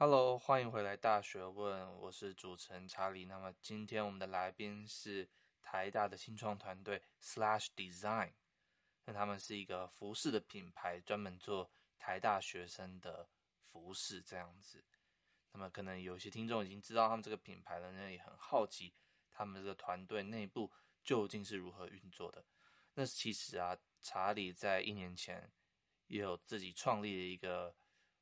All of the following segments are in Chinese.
Hello，欢迎回来《大学问》，我是主持人查理。那么今天我们的来宾是台大的新创团队 Slash Design，那他们是一个服饰的品牌，专门做台大学生的服饰这样子。那么可能有些听众已经知道他们这个品牌了，那也很好奇他们这个团队内部究竟是如何运作的。那其实啊，查理在一年前也有自己创立了一个。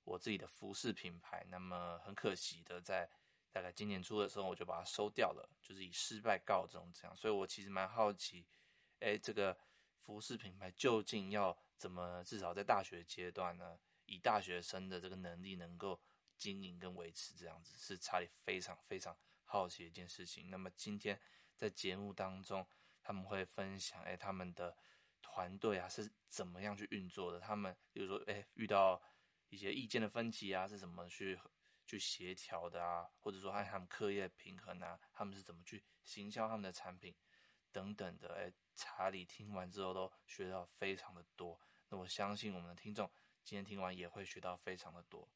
我自己的服饰品牌，那么很可惜的，在大概今年初的时候，我就把它收掉了，就是以失败告终这样。所以我其实蛮好奇，哎，这个服饰品牌究竟要怎么，至少在大学阶段呢，以大学生的这个能力能够经营跟维持这样子，是查理非常非常好奇的一件事情。那么今天在节目当中，他们会分享，哎，他们的团队啊是怎么样去运作的？他们比如说，哎，遇到。一些意见的分歧啊，是怎么去去协调的啊？或者说按他们课业平衡啊，他们是怎么去行销他们的产品等等的？哎，查理听完之后都学到非常的多。那我相信我们的听众今天听完也会学到非常的多。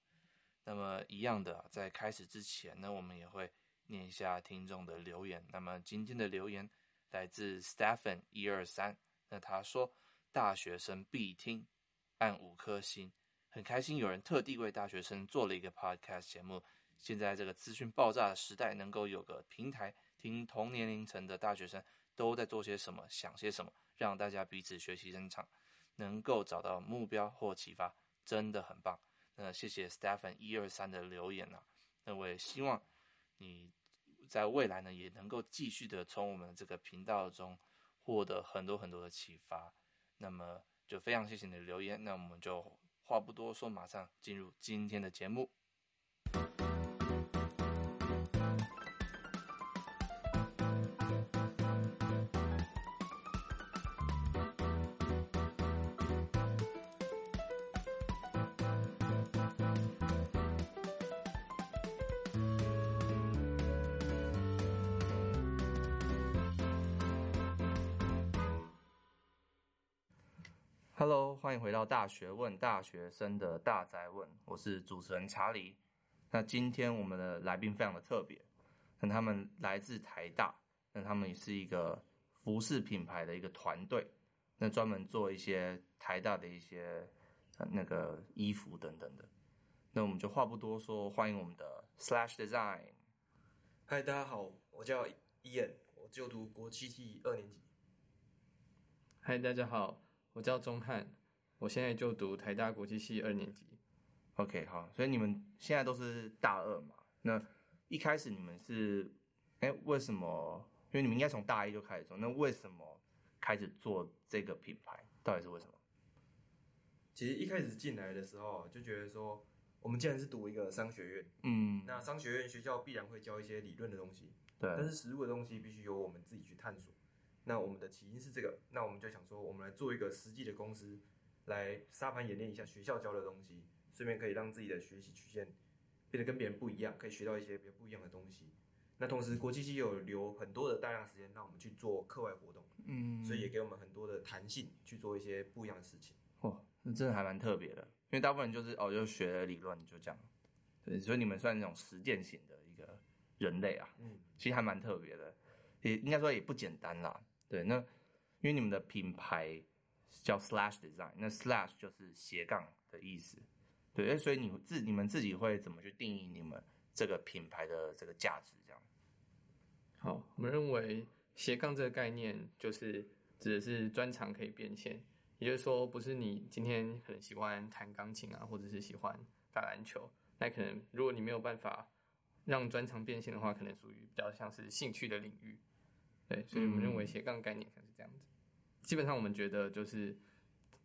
那么一样的，在开始之前呢，我们也会念一下听众的留言。那么今天的留言来自 Stephen 一二三，那他说大学生必听，按五颗星。很开心有人特地为大学生做了一个 podcast 节目。现在这个资讯爆炸的时代，能够有个平台听同年龄层的大学生都在做些什么、想些什么，让大家彼此学习增长，能够找到目标或启发，真的很棒。那谢谢 Stephen 一二三的留言啊。那我也希望你在未来呢，也能够继续的从我们这个频道中获得很多很多的启发。那么就非常谢谢你的留言。那我们就。话不多说，马上进入今天的节目。欢迎回到大学问，大学生的大宅问，我是主持人查理。那今天我们的来宾非常的特别，那他们来自台大，那他们也是一个服饰品牌的一个团队，那专门做一些台大的一些那个衣服等等的。那我们就话不多说，欢迎我们的 Slash Design。嗨，大家好，我叫 Ian，我就读国际系二年级。嗨，大家好。我叫钟汉，我现在就读台大国际系二年级。OK，好，所以你们现在都是大二嘛？那一开始你们是，哎，为什么？因为你们应该从大一就开始做，那为什么开始做这个品牌？到底是为什么？其实一开始进来的时候就觉得说，我们既然是读一个商学院，嗯，那商学院学校必然会教一些理论的东西，对，但是实务的东西必须由我们自己去探索。那我们的起因是这个，那我们就想说，我们来做一个实际的公司，来沙盘演练一下学校教的东西，顺便可以让自己的学习曲线变得跟别人不一样，可以学到一些比较不一样的东西。那同时，国际系有留很多的大量时间让我们去做课外活动，嗯，所以也给我们很多的弹性去做一些不一样的事情。哇，那真的还蛮特别的，因为大部分人就是哦，就学了理论就这样，对，所以你们算那种实践型的一个人类啊，嗯，其实还蛮特别的，也应该说也不简单啦。对，那因为你们的品牌叫 Slash Design，那 Slash 就是斜杠的意思。对，所以你自你们自己会怎么去定义你们这个品牌的这个价值？这样。好，我们认为斜杠这个概念就是指的是专长可以变现，也就是说，不是你今天可能喜欢弹钢琴啊，或者是喜欢打篮球，那可能如果你没有办法让专长变现的话，可能属于比较像是兴趣的领域。对，所以我们认为斜杠概念可能是这样子。基本上我们觉得就是，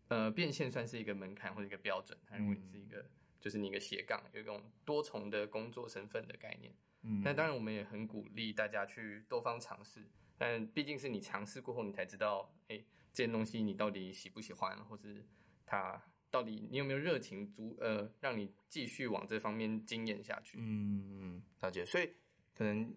呃，变现算是一个门槛或者一个标准。它认是一个，就是你一个斜杠，有一种多重的工作身份的概念。嗯，那当然我们也很鼓励大家去多方尝试。但毕竟是你尝试过后，你才知道，哎，这件东西你到底喜不喜欢，或是它到底你有没有热情足，呃，让你继续往这方面经验下去。嗯，了解。所以可能。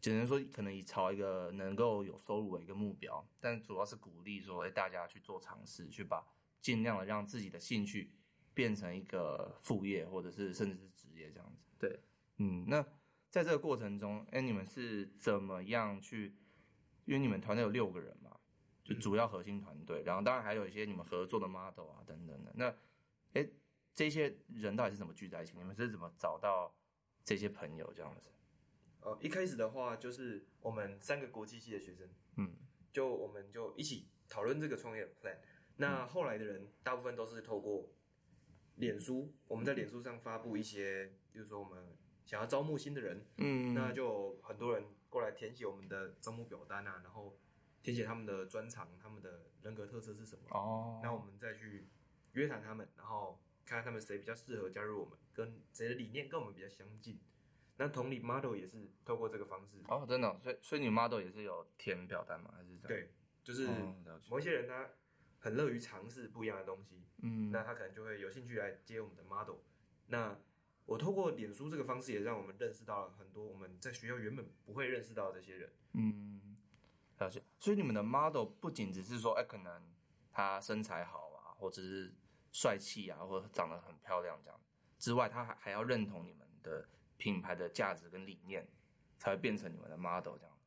只能说可能以朝一个能够有收入的一个目标，但主要是鼓励说，哎，大家去做尝试，去把尽量的让自己的兴趣变成一个副业，或者是甚至是职业这样子。对，嗯，那在这个过程中，哎、欸，你们是怎么样去？因为你们团队有六个人嘛，就主要核心团队，然后当然还有一些你们合作的 model 啊等等的。那，哎、欸，这些人到底是怎么聚在一起？你们是怎么找到这些朋友这样子？哦，一开始的话就是我们三个国际系的学生，嗯，就我们就一起讨论这个创业的 plan。那后来的人大部分都是透过脸书，我们在脸书上发布一些，比如说我们想要招募新的人，嗯，那就很多人过来填写我们的招募表单啊，然后填写他们的专长、他们的人格特色是什么，哦，那我们再去约谈他们，然后看看他们谁比较适合加入我们，跟谁的理念跟我们比较相近。那同理，model 也是透过这个方式哦，真的，所以所以你 model 也是有填表单吗？还是这样？对，就是某一些人他很乐于尝试不一样的东西，嗯，那他可能就会有兴趣来接我们的 model。那我透过脸书这个方式，也让我们认识到了很多我们在学校原本不会认识到的这些人，嗯，了解。所以你们的 model 不仅只是说，哎，可能他身材好啊，或者是帅气啊，或者长得很漂亮这样之外，他还还要认同你们的。品牌的价值跟理念，才会变成你们的 model 这样，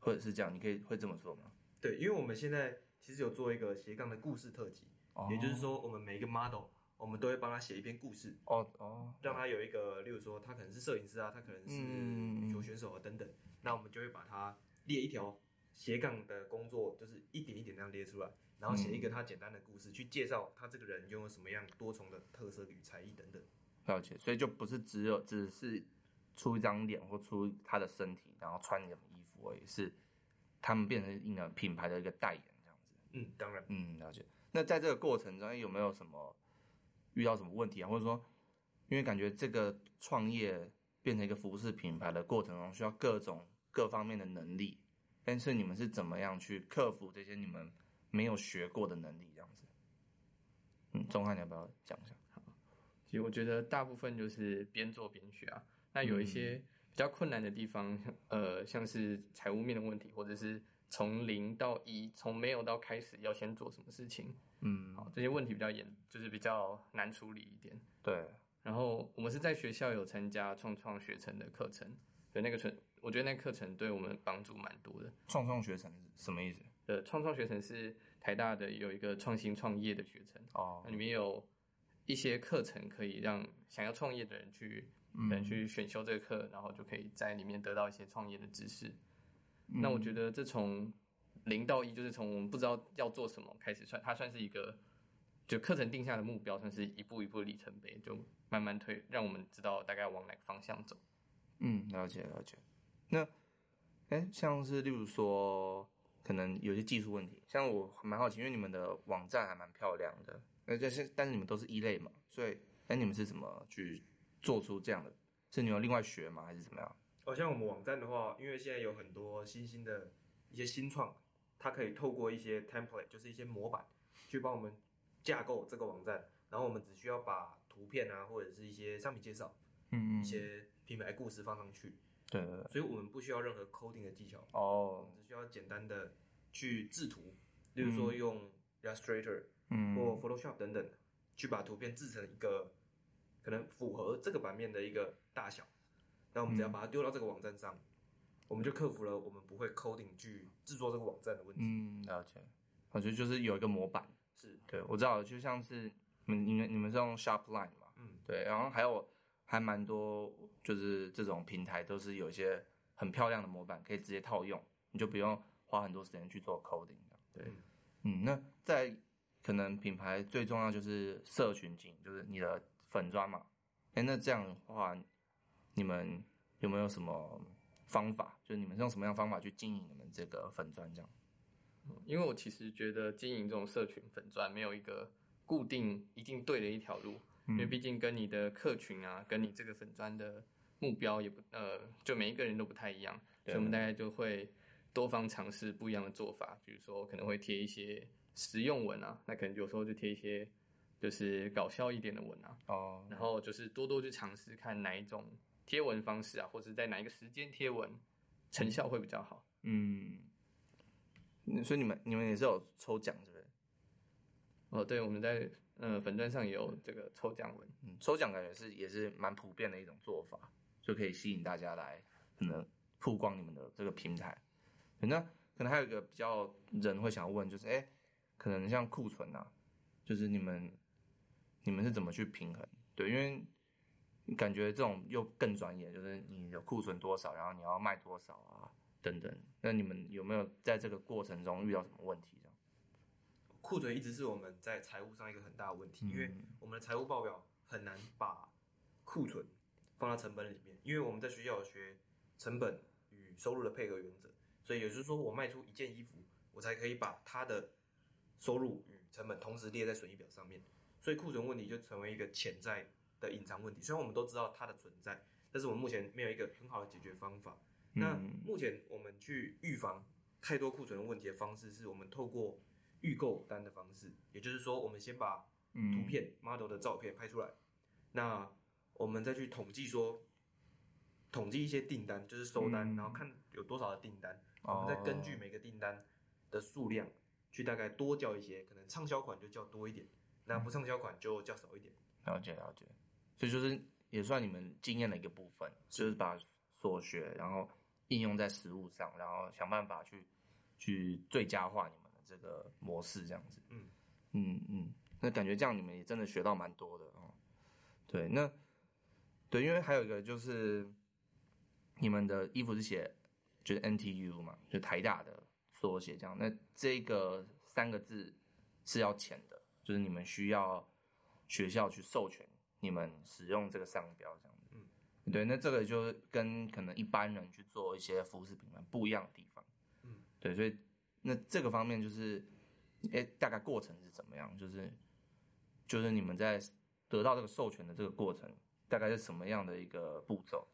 或者是这样，你可以会这么说吗？对，因为我们现在其实有做一个斜杠的故事特辑，哦、也就是说，我们每一个 model，我们都会帮他写一篇故事，哦哦，让他有一个，例如说他可能是摄影师啊，他可能是羽球选手啊等等，嗯、那我们就会把他列一条斜杠的工作，就是一点一点这样列出来，然后写一个他简单的故事，嗯、去介绍他这个人拥有什么样多重的特色与才艺等等。了解，所以就不是只有只是出一张脸或出他的身体，然后穿什么衣服而已，是他们变成一个品牌的一个代言这样子。嗯，当然，嗯，了解。那在这个过程中，有没有什么遇到什么问题啊？或者说，因为感觉这个创业变成一个服饰品牌的过程中，需要各种各方面的能力，但是你们是怎么样去克服这些你们没有学过的能力这样子？嗯，钟汉，你要不要讲一下？其实我觉得大部分就是边做边学啊。那有一些比较困难的地方，呃，像是财务面的问题，或者是从零到一，从没有到开始要先做什么事情，嗯，好，这些问题比较严，就是比较难处理一点。对。然后我们是在学校有参加创创学程的课程，对，那个程，我觉得那个课程对我们帮助蛮多的。创创学程是什么意思？呃，创创学程是台大的有一个创新创业的学程哦，那里面有。一些课程可以让想要创业的人去，嗯，去选修这个课，然后就可以在里面得到一些创业的知识。嗯、那我觉得这从零到一，就是从我们不知道要做什么开始算，它算是一个就课程定下的目标，算是一步一步的里程碑，就慢慢推，让我们知道大概往哪个方向走。嗯，了解了解。那，哎、欸，像是例如说，可能有些技术问题，像我蛮好奇，因为你们的网站还蛮漂亮的。呃，但是但是你们都是一类嘛，所以哎，你们是怎么去做出这样的？是你们另外学吗，还是怎么样？哦，像我们网站的话，因为现在有很多新兴的一些新创，它可以透过一些 template，就是一些模板，去帮我们架构这个网站，然后我们只需要把图片啊，或者是一些商品介绍，嗯，一些品牌故事放上去。对，对，对，所以我们不需要任何 coding 的技巧哦，只需要简单的去制图，例如说用 Illustrator。嗯，或 Photoshop 等等，去把图片制成一个可能符合这个版面的一个大小，那我们只要把它丢到这个网站上，嗯、我们就克服了我们不会 coding 去制作这个网站的问题。嗯，了解。我觉得就是有一个模板，是对，我知道，就像是你们你们你们是用 Shopline 嘛，嗯，对，然后还有还蛮多，就是这种平台都是有一些很漂亮的模板可以直接套用，你就不用花很多时间去做 coding。对，嗯，嗯，那在。可能品牌最重要就是社群经营，就是你的粉专嘛。哎，那这样的话，你们有没有什么方法？就是你们用什么样的方法去经营你们这个粉砖？这样？因为我其实觉得经营这种社群粉专没有一个固定一定对的一条路，嗯、因为毕竟跟你的客群啊，跟你这个粉专的目标也不呃，就每一个人都不太一样，所以我们大概就会多方尝试不一样的做法，比如说可能会贴一些。实用文啊，那可能有时候就贴一些，就是搞笑一点的文啊。哦。Oh. 然后就是多多去尝试看哪一种贴文方式啊，或者在哪一个时间贴文，成效会比较好。嗯。所以你们你们也是有抽奖，是不是？哦，对，我们在呃粉钻上也有这个抽奖文。嗯，抽奖感觉是也是蛮普遍的一种做法。就可以吸引大家来可能曝光你们的这个平台。那可能还有一个比较人会想要问，就是哎、欸，可能像库存啊，就是你们你们是怎么去平衡？对，因为感觉这种又更专业，就是你的库存多少，然后你要卖多少啊，等等。那你们有没有在这个过程中遇到什么问题？这样库存一直是我们在财务上一个很大的问题，因为我们的财务报表很难把库存放到成本里面，因为我们在学校有学成本与收入的配合原则，所以也就是说，我卖出一件衣服，我才可以把它的收入与成本同时列在损益表上面，所以库存问题就成为一个潜在的隐藏问题。虽然我们都知道它的存在，但是我们目前没有一个很好的解决方法。那目前我们去预防太多库存问题的方式，是我们透过预购单的方式，也就是说，我们先把图片、model 的照片拍出来，嗯、那我们再去统计说，统计一些订单，就是收单，嗯、然后看有多少的订单，哦、我们再根据每个订单的数量，去大概多叫一些，可能畅销款就叫多一点，那不畅销款就叫少一点。了解了解，所以就是也算你们经验的一个部分，就是把所学然后应用在实物上，然后想办法去去最佳化你们的。这个模式这样子，嗯嗯嗯，那感觉这样你们也真的学到蛮多的哦。对，那对，因为还有一个就是你们的衣服是写就是 NTU 嘛，就台大的缩写这样。那这个三个字是要钱的，就是你们需要学校去授权你们使用这个商标这样子。嗯，对，那这个就跟可能一般人去做一些服饰品牌不一样的地方。嗯，对，所以。那这个方面就是，哎，大概过程是怎么样？就是，就是你们在得到这个授权的这个过程，大概是什么样的一个步骤？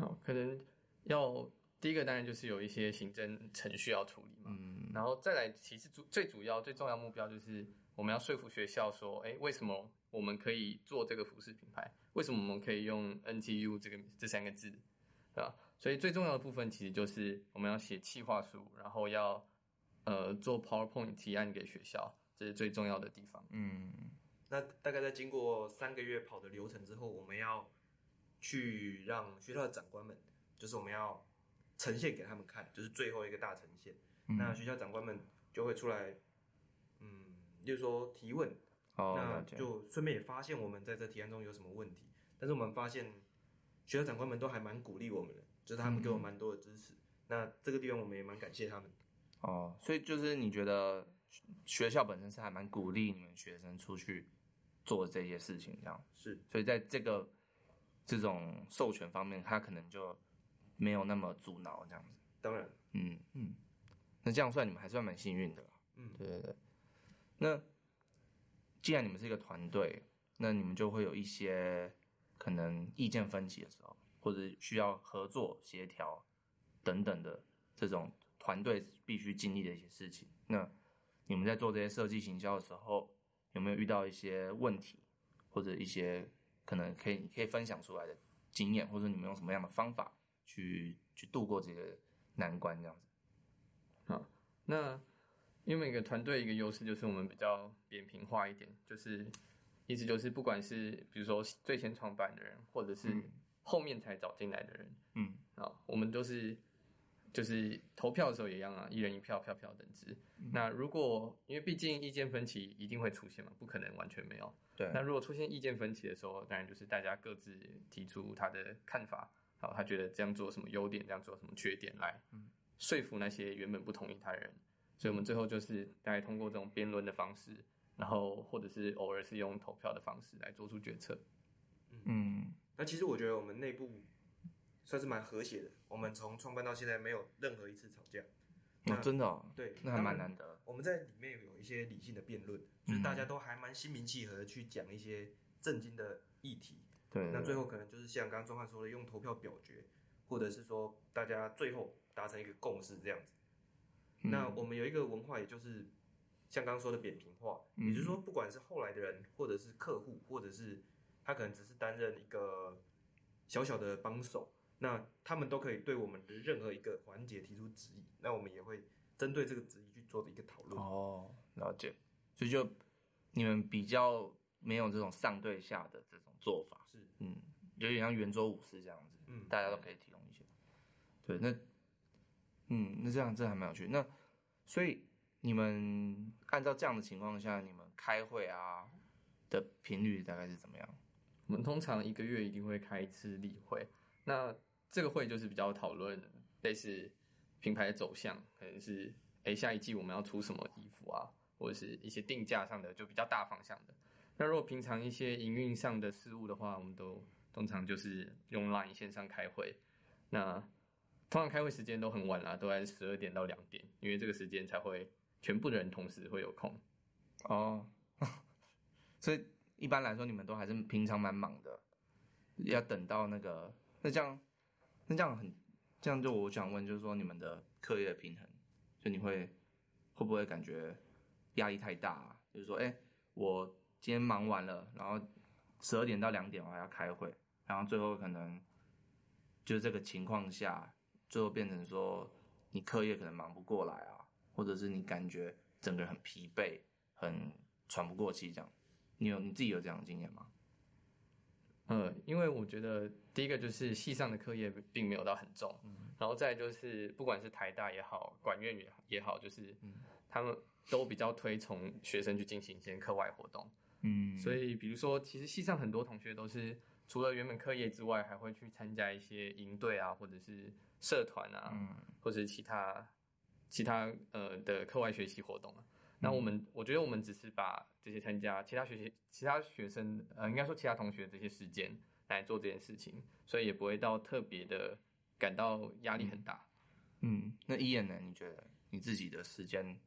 好，可能要第一个当然就是有一些行政程序要处理嘛，嗯，然后再来，其实主最主要最重要目标就是我们要说服学校说，哎，为什么我们可以做这个服饰品牌？为什么我们可以用 NTU 这个这三个字，对吧？所以最重要的部分其实就是我们要写企划书，然后要呃做 PowerPoint 提案给学校，这是最重要的地方。嗯，那大概在经过三个月跑的流程之后，我们要去让学校的长官们，就是我们要呈现给他们看，就是最后一个大呈现。嗯、那学校长官们就会出来，嗯，就是说提问，哦、那就顺便也发现我们在这提案中有什么问题，但是我们发现学校长官们都还蛮鼓励我们的。就是他们给我蛮多的支持，嗯、那这个地方我们也蛮感谢他们。哦，所以就是你觉得学校本身是还蛮鼓励你们学生出去做这些事情，这样是。所以在这个这种授权方面，他可能就没有那么阻挠这样子。当然，嗯嗯，那这样算你们还算蛮幸运的。嗯，对对对。那既然你们是一个团队，那你们就会有一些可能意见分歧的时候。或者需要合作协调等等的这种团队必须经历的一些事情，那你们在做这些设计行销的时候，有没有遇到一些问题，或者一些可能可以可以分享出来的经验，或者你们用什么样的方法去去度过这个难关？这样子。好，那因为每个团队一个优势就是我们比较扁平化一点，就是意思就是不管是比如说最先创办的人，或者是、嗯后面才找进来的人，嗯，啊，我们都是就是投票的时候也一样啊，一人一票，票票等值。嗯、那如果因为毕竟意见分歧一定会出现嘛，不可能完全没有。对。那如果出现意见分歧的时候，当然就是大家各自提出他的看法，好，他觉得这样做什么优点，这样做什么缺点，来说服那些原本不同意他的人。所以我们最后就是大概通过这种辩论的方式，然后或者是偶尔是用投票的方式来做出决策。嗯。那其实我觉得我们内部算是蛮和谐的。我们从创办到现在没有任何一次吵架。哦，真的哦？对，那还蛮难得。我们在里面有一些理性的辩论，就是大家都还蛮心平气和的去讲一些正经的议题。对。那最后可能就是像刚刚钟汉说的，用投票表决，或者是说大家最后达成一个共识这样子。那我们有一个文化，也就是像刚刚说的扁平化，也就是说，不管是后来的人，或者是客户，或者是。他可能只是担任一个小小的帮手，那他们都可以对我们的任何一个环节提出质疑，那我们也会针对这个质疑去做一个讨论。哦，了解。所以就你们比较没有这种上对下的这种做法。是，嗯有点像圆桌武士这样子，嗯，大家都可以提供一些。对，那，嗯，那这样这还蛮有趣。那所以你们按照这样的情况下，你们开会啊的频率大概是怎么样？我们通常一个月一定会开一次例会，那这个会就是比较讨论类似品牌的走向，可能是哎下一季我们要出什么衣服啊，或者是一些定价上的就比较大方向的。那如果平常一些营运上的事务的话，我们都通常就是用 Line 线上开会。那通常开会时间都很晚啦，都在十二点到两点，因为这个时间才会全部的人同时会有空。哦，所以。一般来说，你们都还是平常蛮忙的，要等到那个，那这样，那这样很，这样就我想问，就是说你们的课业平衡，就你会会不会感觉压力太大啊？就是说，哎，我今天忙完了，然后十二点到两点我还要开会，然后最后可能就是这个情况下，最后变成说你课业可能忙不过来啊，或者是你感觉整个人很疲惫，很喘不过气这样。你有你自己有这样的经验吗？呃，因为我觉得第一个就是系上的课业并没有到很重，嗯、然后再就是不管是台大也好，管院也也好，就是他们都比较推崇学生去进行一些课外活动，嗯，所以比如说，其实系上很多同学都是除了原本课业之外，还会去参加一些营队啊，或者是社团啊，嗯、或者是其他其他呃的课外学习活动啊。那我们，嗯、我觉得我们只是把这些参加其他学习、其他学生，呃，应该说其他同学这些时间来做这件事情，所以也不会到特别的感到压力很大。嗯，那 Ian 呢？你觉得你自己的时间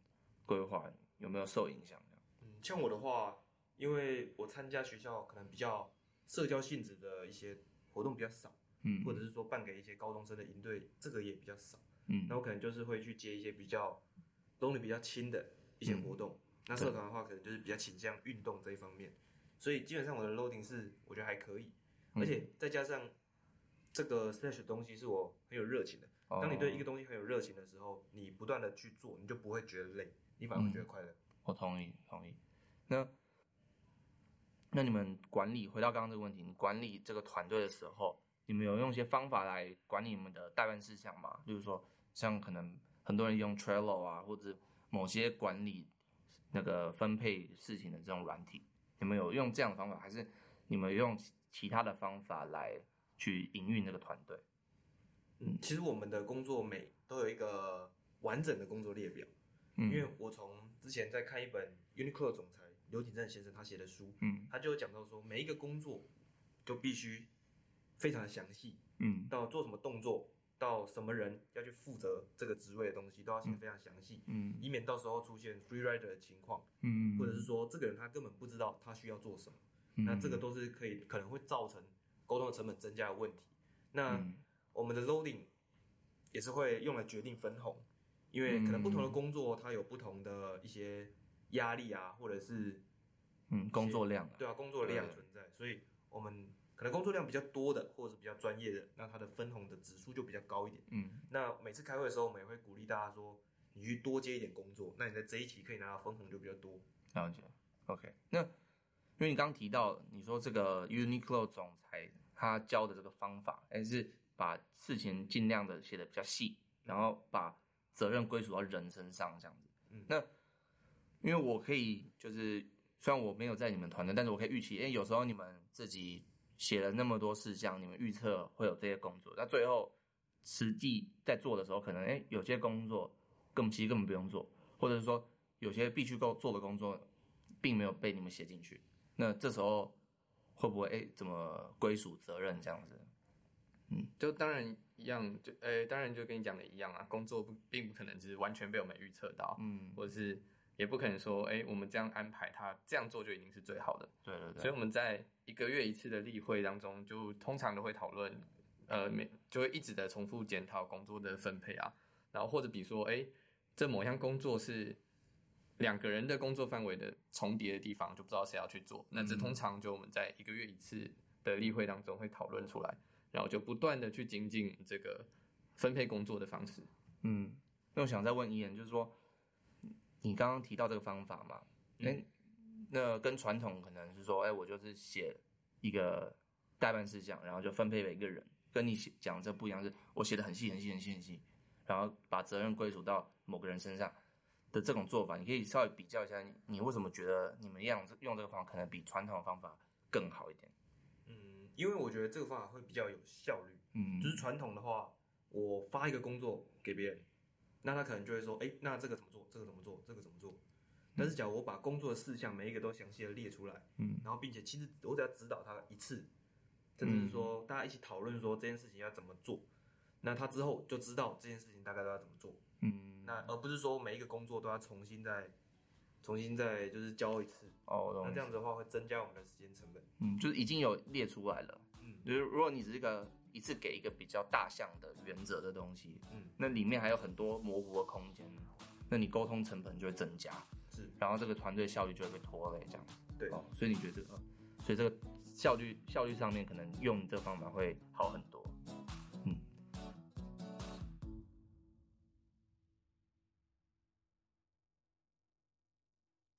规划有没有受影响？嗯，像我的话，因为我参加学校可能比较社交性质的一些活动比较少，嗯，或者是说办给一些高中生的营队，这个也比较少，嗯，那我可能就是会去接一些比较东西比较轻的。一些活动，嗯、那社团的话可能就是比较倾向运动这一方面，所以基本上我的 loading 是我觉得还可以，嗯、而且再加上这个 slash 的东西是我很有热情的。哦、当你对一个东西很有热情的时候，你不断的去做，你就不会觉得累，你反而会觉得快乐、嗯。我同意，同意。那那你们管理回到刚刚这个问题，你管理这个团队的时候，你们有用一些方法来管理你们的代办事项吗？例如说，像可能很多人用 Trello 啊，或者某些管理那个分配事情的这种软体，你们有用这样的方法，还是你们用其他的方法来去营运这个团队？嗯，其实我们的工作每都有一个完整的工作列表，嗯，因为我从之前在看一本 Uniqlo 总裁刘景正先生他写的书，嗯，他就有讲到说每一个工作就必须非常的详细，嗯，到做什么动作。到什么人要去负责这个职位的东西，都要写非常详细，嗯，以免到时候出现 free rider 的情况，嗯，或者是说这个人他根本不知道他需要做什么，嗯，那这个都是可以可能会造成沟通的成本增加的问题。那我们的 loading 也是会用来决定分红，因为可能不同的工作它有不同的一些压力啊，或者是嗯工作量，对啊，工作量存在，所以我们。可能工作量比较多的，或者是比较专业的，那他的分红的指数就比较高一点。嗯，那每次开会的时候，我们也会鼓励大家说，你去多接一点工作，那你在这一期可以拿到分红就比较多。了解。OK，那因为你刚刚提到，你说这个 Uniqlo 总裁他教的这个方法，还是把事情尽量的写的比较细，然后把责任归属到人身上这样子。嗯，那因为我可以就是虽然我没有在你们团队，但是我可以预期，因为有时候你们自己。写了那么多事项，你们预测会有这些工作，那最后实际在做的时候，可能哎、欸，有些工作根本其实根本不用做，或者是说有些必须够做的工作，并没有被你们写进去。那这时候会不会哎、欸，怎么归属责任这样子？嗯，就当然一样，就诶、欸，当然就跟你讲的一样啊，工作不并不可能就是完全被我们预测到，嗯，或者是。也不可能说，哎、欸，我们这样安排他这样做就一定是最好的。对对对。所以我们在一个月一次的例会当中，就通常都会讨论，呃，每就会一直的重复检讨工作的分配啊，然后或者比如说，哎、欸，这某项工作是两个人的工作范围的重叠的地方，就不知道谁要去做。那这通常就我们在一个月一次的例会当中会讨论出来，然后就不断的去精进这个分配工作的方式。嗯，那我想再问一眼，就是说。你刚刚提到这个方法嘛？哎、嗯欸，那跟传统可能是说，哎、欸，我就是写一个待办事项，然后就分配给一个人，跟你讲这不一样，是我写的很细很细很细很细，然后把责任归属到某个人身上的这种做法，你可以稍微比较一下你，你为什么觉得你们用用这个方法可能比传统的方法更好一点？嗯，因为我觉得这个方法会比较有效率。嗯，就是传统的话，我发一个工作给别人，那他可能就会说，哎，那这个怎么做？这个怎么做？这个怎么做？但是，假如我把工作的事项每一个都详细的列出来，嗯，然后并且其实我只要指导他一次，甚至是说大家一起讨论说这件事情要怎么做，那他之后就知道这件事情大概都要怎么做，嗯，那而不是说每一个工作都要重新再重新再就是教一次，哦，那这样子的话会增加我们的时间成本，嗯，就是已经有列出来了，嗯，就是如果你只是一个一次给一个比较大项的原则的东西，嗯，那里面还有很多模糊的空间，那你沟通成本就会增加。是，然后这个团队效率就会被拖累，这样。对，哦，所以你觉得这个，所以这个效率效率上面可能用这个方法会好很多。